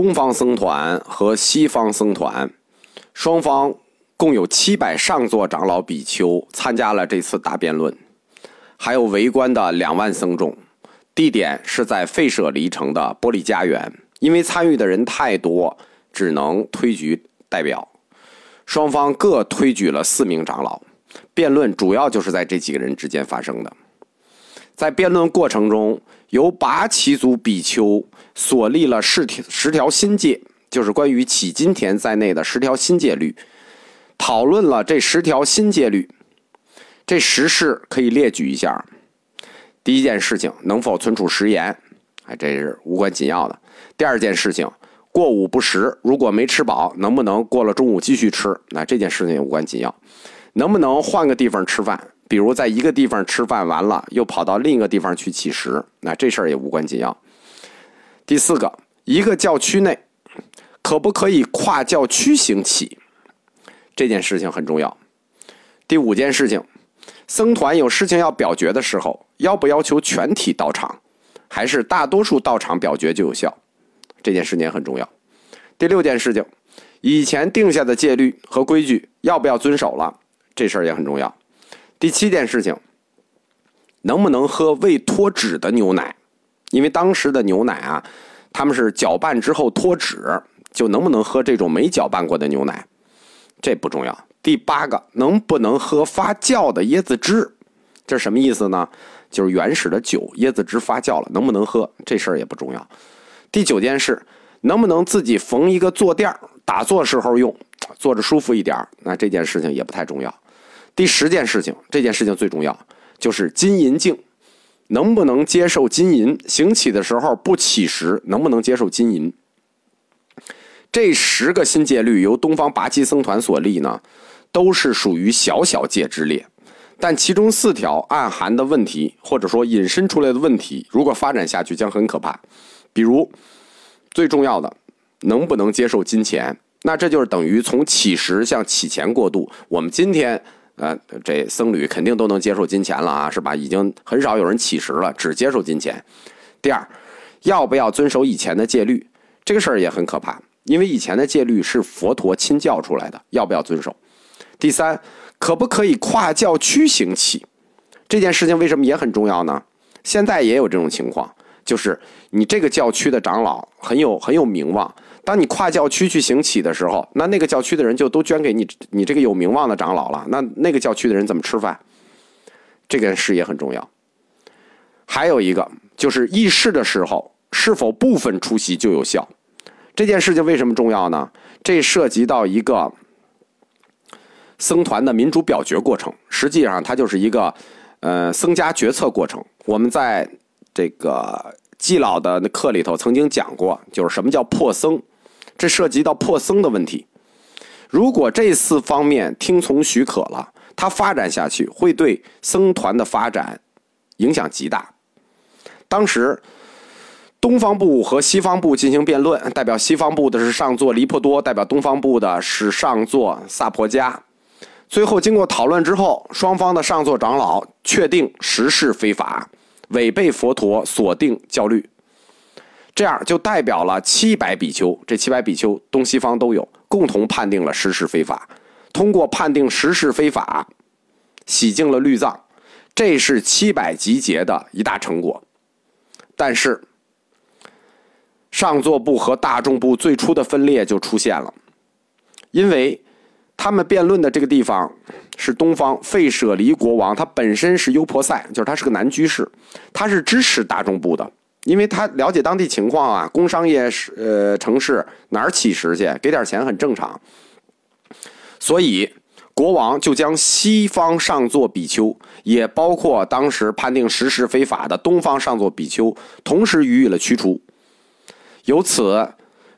东方僧团和西方僧团，双方共有七百上座长老比丘参加了这次大辩论，还有围观的两万僧众。地点是在费舍离城的玻璃家园，因为参与的人太多，只能推举代表。双方各推举了四名长老，辩论主要就是在这几个人之间发生的。在辩论过程中，由拔旗族比丘所立了十条十条新戒，就是关于起金田在内的十条新戒律，讨论了这十条新戒律。这十事可以列举一下。第一件事情，能否存储食言？哎，这是无关紧要的。第二件事情，过午不食，如果没吃饱，能不能过了中午继续吃？那这件事情也无关紧要。能不能换个地方吃饭？比如在一个地方吃饭完了，又跑到另一个地方去乞食？那这事儿也无关紧要。第四个，一个教区内可不可以跨教区行乞？这件事情很重要。第五件事情。僧团有事情要表决的时候，要不要求全体到场，还是大多数到场表决就有效？这件事情很重要。第六件事情，以前定下的戒律和规矩要不要遵守了？这事儿也很重要。第七件事情，能不能喝未脱脂的牛奶？因为当时的牛奶啊，他们是搅拌之后脱脂，就能不能喝这种没搅拌过的牛奶？这不重要。第八个，能不能喝发酵的椰子汁？这是什么意思呢？就是原始的酒，椰子汁发酵了，能不能喝？这事儿也不重要。第九件事，能不能自己缝一个坐垫打坐时候用，坐着舒服一点那这件事情也不太重要。第十件事情，这件事情最重要，就是金银镜，能不能接受金银？行乞的时候不乞食，能不能接受金银？这十个新戒律由东方拔旗僧团所立呢？都是属于小小戒之列，但其中四条暗含的问题，或者说引申出来的问题，如果发展下去将很可怕。比如，最重要的，能不能接受金钱？那这就是等于从乞食向乞钱过渡。我们今天，呃，这僧侣肯定都能接受金钱了啊，是吧？已经很少有人乞食了，只接受金钱。第二，要不要遵守以前的戒律？这个事儿也很可怕，因为以前的戒律是佛陀亲教出来的，要不要遵守？第三，可不可以跨教区行乞？这件事情为什么也很重要呢？现在也有这种情况，就是你这个教区的长老很有很有名望，当你跨教区去行乞的时候，那那个教区的人就都捐给你你这个有名望的长老了。那那个教区的人怎么吃饭？这件事也很重要。还有一个就是议事的时候是否部分出席就有效？这件事情为什么重要呢？这涉及到一个。僧团的民主表决过程，实际上它就是一个，呃，僧家决策过程。我们在这个季老的那课里头曾经讲过，就是什么叫破僧，这涉及到破僧的问题。如果这四方面听从许可了，它发展下去会对僧团的发展影响极大。当时东方部和西方部进行辩论，代表西方部的是上座离婆多，代表东方部的是上座萨婆迦。最后经过讨论之后，双方的上座长老确定实事非法，违背佛陀所定教律，这样就代表了七百比丘，这七百比丘东西方都有，共同判定了实事非法。通过判定实事非法，洗净了律藏，这是七百集结的一大成果。但是上座部和大众部最初的分裂就出现了，因为。他们辩论的这个地方是东方费舍离国王，他本身是优婆塞，就是他是个男居士，他是支持大众部的，因为他了解当地情况啊，工商业是呃城市哪儿乞食去，给点钱很正常，所以国王就将西方上座比丘，也包括当时判定实施非法的东方上座比丘，同时予以了驱除，由此。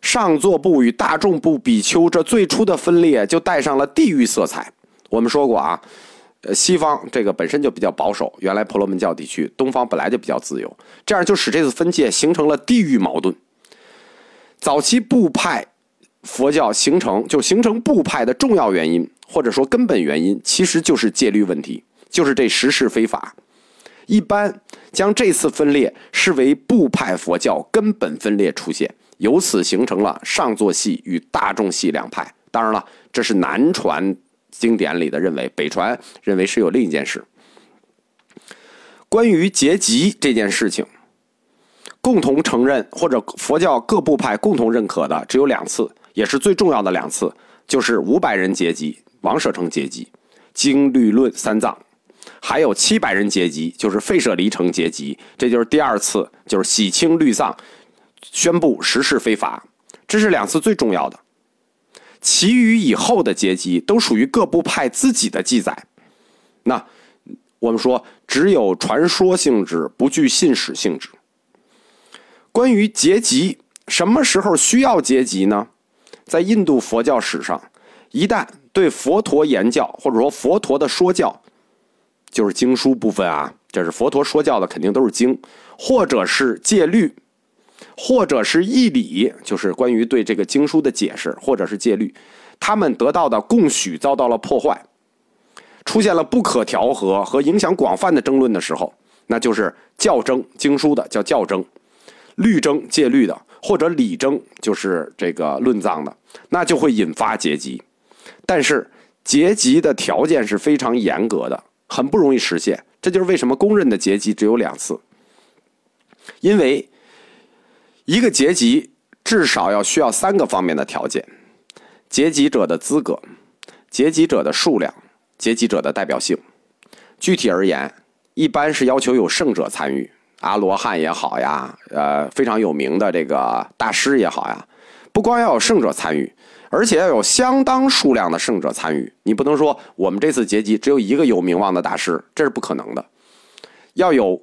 上座部与大众部比丘这最初的分裂就带上了地域色彩。我们说过啊，呃，西方这个本身就比较保守，原来婆罗门教地区，东方本来就比较自由，这样就使这次分界形成了地域矛盾。早期部派佛教形成就形成部派的重要原因，或者说根本原因，其实就是戒律问题，就是这实事非法。一般将这次分裂视为部派佛教根本分裂出现，由此形成了上座系与大众系两派。当然了，这是南传经典里的认为，北传认为是有另一件事。关于结集这件事情，共同承认或者佛教各部派共同认可的只有两次，也是最重要的两次，就是五百人结集，王舍城结集，经律论三藏；还有七百人结集，就是废舍离城结集，这就是第二次，就是洗清律藏，宣布实事非法，这是两次最重要的。其余以后的结集都属于各部派自己的记载，那。我们说，只有传说性质，不具信史性质。关于结集，什么时候需要结集呢？在印度佛教史上，一旦对佛陀言教，或者说佛陀的说教，就是经书部分啊，这是佛陀说教的，肯定都是经，或者是戒律，或者是义理，就是关于对这个经书的解释，或者是戒律，他们得到的共许遭到了破坏。出现了不可调和和影响广泛的争论的时候，那就是教争经书的叫教争，律争戒律的，或者理争就是这个论藏的，那就会引发结集。但是结集的条件是非常严格的，很不容易实现。这就是为什么公认的结集只有两次，因为一个结集至少要需要三个方面的条件：结集者的资格，结集者的数量。结集者的代表性，具体而言，一般是要求有圣者参与，阿罗汉也好呀，呃，非常有名的这个大师也好呀，不光要有圣者参与，而且要有相当数量的圣者参与。你不能说我们这次结集只有一个有名望的大师，这是不可能的。要有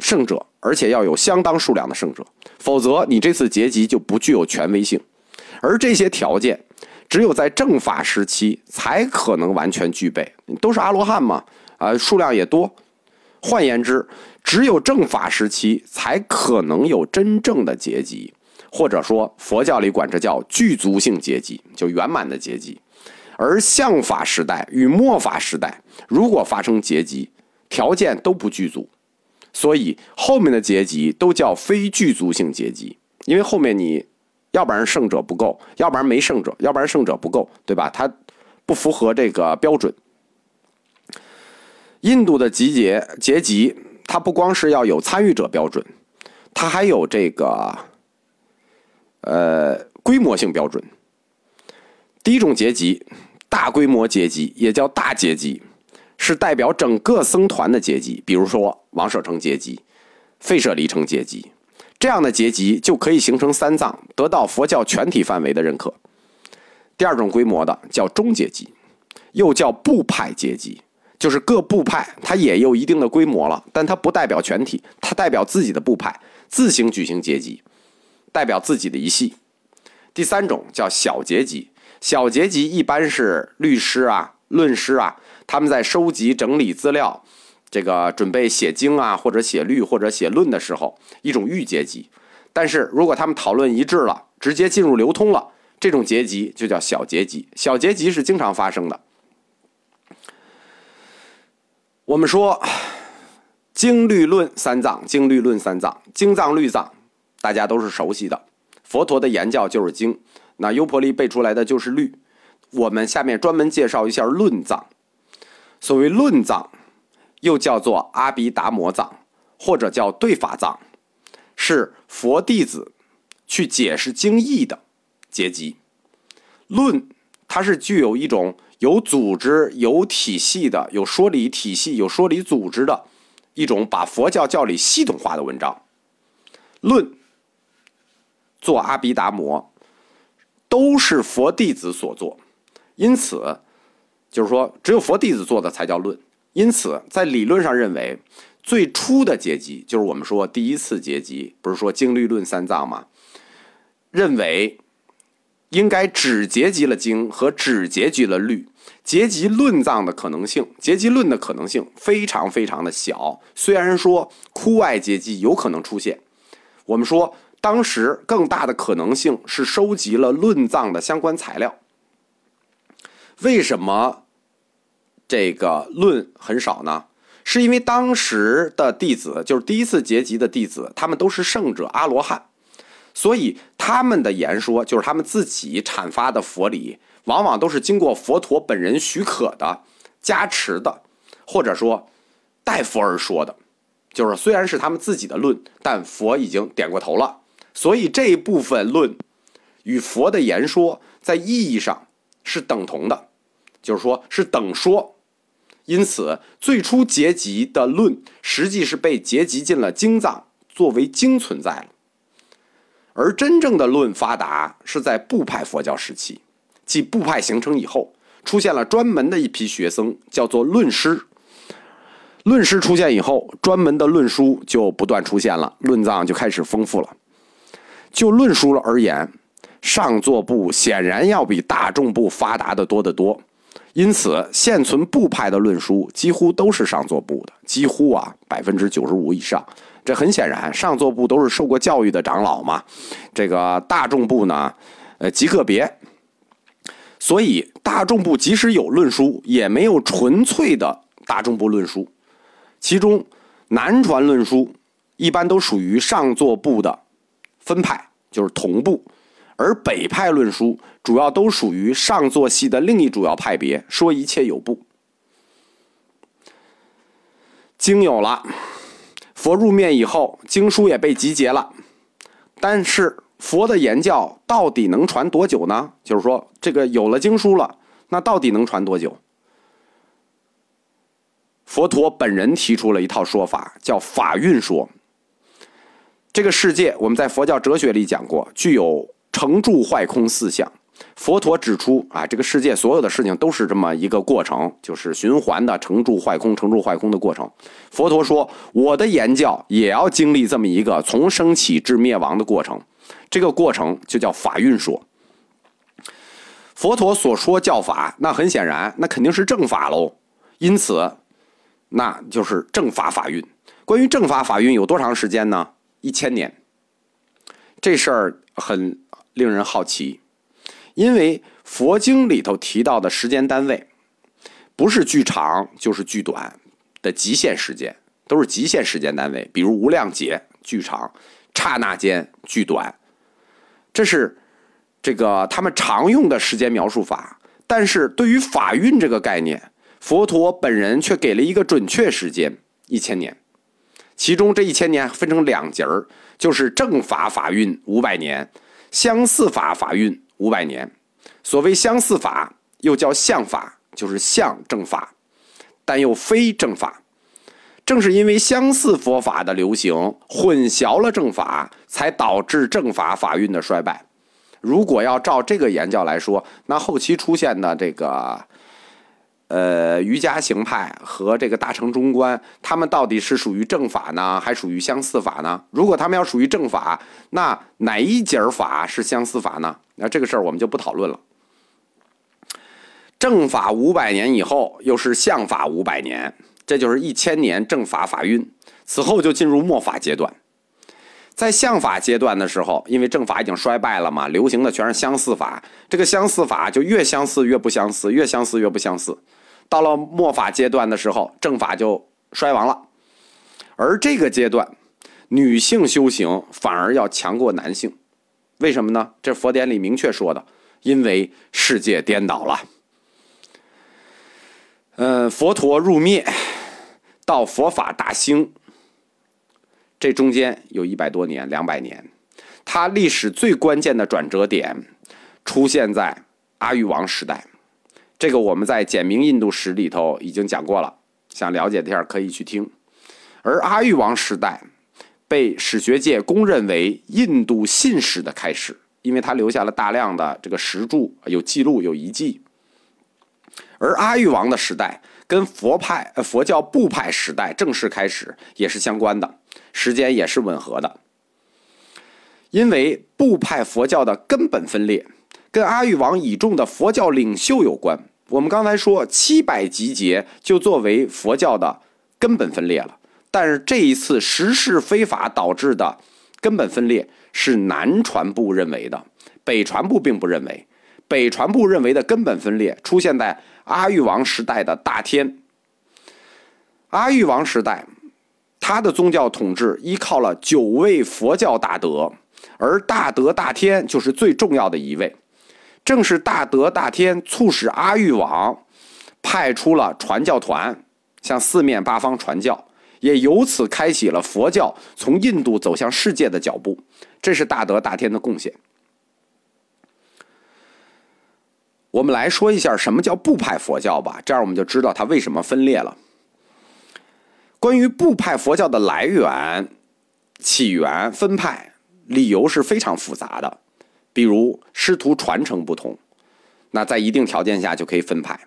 圣者，而且要有相当数量的圣者，否则你这次结集就不具有权威性。而这些条件。只有在正法时期才可能完全具备，都是阿罗汉嘛，啊，数量也多。换言之，只有正法时期才可能有真正的结集，或者说佛教里管这叫具足性结集，就圆满的结集。而相法时代与末法时代，如果发生结集，条件都不具足，所以后面的阶级都叫非具足性阶级，因为后面你。要不然胜者不够，要不然没胜者，要不然胜者不够，对吧？它不符合这个标准。印度的集结阶级，它不光是要有参与者标准，它还有这个呃规模性标准。第一种阶级，大规模阶级，也叫大阶级，是代表整个僧团的结集，比如说王舍城结集、废舍离城结集。这样的结集就可以形成三藏，得到佛教全体范围的认可。第二种规模的叫中结集，又叫部派结集，就是各部派它也有一定的规模了，但它不代表全体，它代表自己的部派自行举行结集，代表自己的一系。第三种叫小结集，小结集一般是律师啊、论师啊，他们在收集整理资料。这个准备写经啊，或者写律，或者写论的时候，一种预结集。但是如果他们讨论一致了，直接进入流通了，这种结集就叫小结集。小结集是经常发生的。我们说经律论三藏，经律论三藏，经藏律藏，大家都是熟悉的。佛陀的言教就是经，那优婆离背出来的就是律。我们下面专门介绍一下论藏。所谓论藏。又叫做阿毗达摩藏，或者叫对法藏，是佛弟子去解释经义的结集。论它是具有一种有组织、有体系的、有说理体系、有说理组织的一种把佛教教理系统化的文章。论做阿毗达摩都是佛弟子所做，因此就是说，只有佛弟子做的才叫论。因此，在理论上认为，最初的结集就是我们说第一次结集，不是说经律论三藏吗？认为应该只结集了经和只结集了律，结集论藏的可能性，结集论的可能性非常非常的小。虽然说窟外结集有可能出现，我们说当时更大的可能性是收集了论藏的相关材料。为什么？这个论很少呢，是因为当时的弟子，就是第一次结集的弟子，他们都是圣者阿罗汉，所以他们的言说，就是他们自己阐发的佛理，往往都是经过佛陀本人许可的、加持的，或者说代佛而说的。就是虽然是他们自己的论，但佛已经点过头了，所以这一部分论与佛的言说在意义上是等同的，就是说是等说。因此，最初结集的论实际是被结集进了经藏，作为经存在了。而真正的论发达是在部派佛教时期，即部派形成以后，出现了专门的一批学僧，叫做论师。论师出现以后，专门的论书就不断出现了，论藏就开始丰富了。就论书了而言，上座部显然要比大众部发达的多得多。因此，现存部派的论书几乎都是上座部的，几乎啊百分之九十五以上。这很显然，上座部都是受过教育的长老嘛。这个大众部呢，呃极个别。所以，大众部即使有论书，也没有纯粹的大众部论书。其中，南传论书一般都属于上座部的分派，就是同部。而北派论书主要都属于上座系的另一主要派别，说一切有部。经有了，佛入灭以后，经书也被集结了。但是佛的言教到底能传多久呢？就是说，这个有了经书了，那到底能传多久？佛陀本人提出了一套说法，叫法运说。这个世界，我们在佛教哲学里讲过，具有。成住坏空四相，佛陀指出啊，这个世界所有的事情都是这么一个过程，就是循环的成住坏空、成住坏空的过程。佛陀说，我的言教也要经历这么一个从升起至灭亡的过程，这个过程就叫法运说。佛陀所说教法，那很显然，那肯定是正法喽。因此，那就是正法法运。关于正法法运有多长时间呢？一千年。这事儿很。令人好奇，因为佛经里头提到的时间单位，不是巨长就是巨短的极限时间，都是极限时间单位。比如无量劫巨长，刹那间巨短，这是这个他们常用的时间描述法。但是对于法运这个概念，佛陀本人却给了一个准确时间一千年，其中这一千年分成两节儿，就是正法法运五百年。相似法法运五百年，所谓相似法，又叫相法，就是相正法，但又非正法。正是因为相似佛法的流行，混淆了正法，才导致正法法运的衰败。如果要照这个言教来说，那后期出现的这个。呃，瑜伽行派和这个大乘中观，他们到底是属于正法呢，还属于相似法呢？如果他们要属于正法，那哪一节法是相似法呢？那这个事儿我们就不讨论了。正法五百年以后，又是相法五百年，这就是一千年正法法运。此后就进入末法阶段。在相法阶段的时候，因为正法已经衰败了嘛，流行的全是相似法，这个相似法就越相似越不相似，越相似越不相似。到了末法阶段的时候，正法就衰亡了，而这个阶段，女性修行反而要强过男性，为什么呢？这佛典里明确说的，因为世界颠倒了。嗯，佛陀入灭到佛法大兴，这中间有一百多年、两百年，它历史最关键的转折点出现在阿育王时代。这个我们在《简明印度史》里头已经讲过了，想了解一下可以去听。而阿育王时代被史学界公认为印度信史的开始，因为他留下了大量的这个石柱、有记录、有遗迹。而阿育王的时代跟佛派、佛教部派时代正式开始也是相关的，时间也是吻合的。因为部派佛教的根本分裂跟阿育王倚重的佛教领袖有关。我们刚才说七百集结就作为佛教的根本分裂了，但是这一次时事非法导致的根本分裂是南传部认为的，北传部并不认为。北传部认为的根本分裂出现在阿育王时代的大天，阿育王时代，他的宗教统治依靠了九位佛教大德，而大德大天就是最重要的一位。正是大德大天促使阿育王派出了传教团，向四面八方传教，也由此开启了佛教从印度走向世界的脚步。这是大德大天的贡献。我们来说一下什么叫部派佛教吧，这样我们就知道它为什么分裂了。关于部派佛教的来源、起源、分派，理由是非常复杂的。比如师徒传承不同，那在一定条件下就可以分派。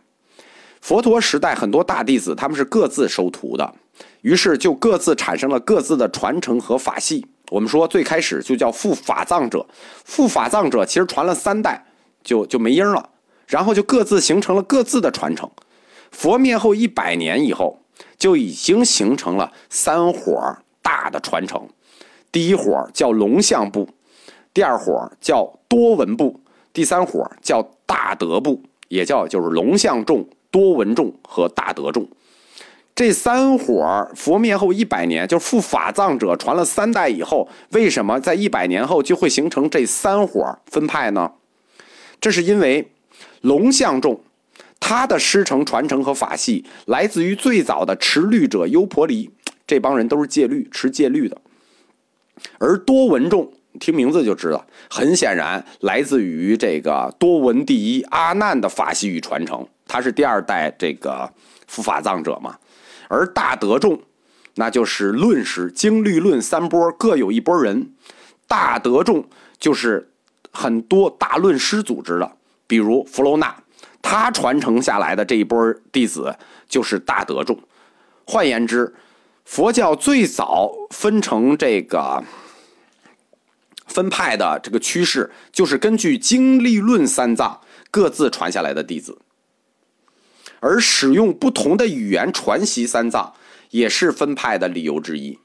佛陀时代很多大弟子他们是各自收徒的，于是就各自产生了各自的传承和法系。我们说最开始就叫复法藏者，复法藏者其实传了三代就就没音了，然后就各自形成了各自的传承。佛灭后一百年以后，就已经形成了三伙大的传承。第一伙叫龙象部。第二伙叫多闻部，第三伙叫大德部，也叫就是龙象众、多闻众和大德众。这三伙佛灭后一百年，就是复法藏者传了三代以后，为什么在一百年后就会形成这三伙分派呢？这是因为龙象众他的师承传承和法系来自于最早的持律者优婆离，这帮人都是戒律持戒律的，而多闻众。听名字就知道，很显然来自于这个多闻第一阿难的法系与传承，他是第二代这个佛法藏者嘛。而大德众，那就是论师经律论三波各有一波人，大德众就是很多大论师组织的，比如弗罗纳，他传承下来的这一波弟子就是大德众。换言之，佛教最早分成这个。分派的这个趋势，就是根据经历论三藏各自传下来的弟子，而使用不同的语言传习三藏，也是分派的理由之一。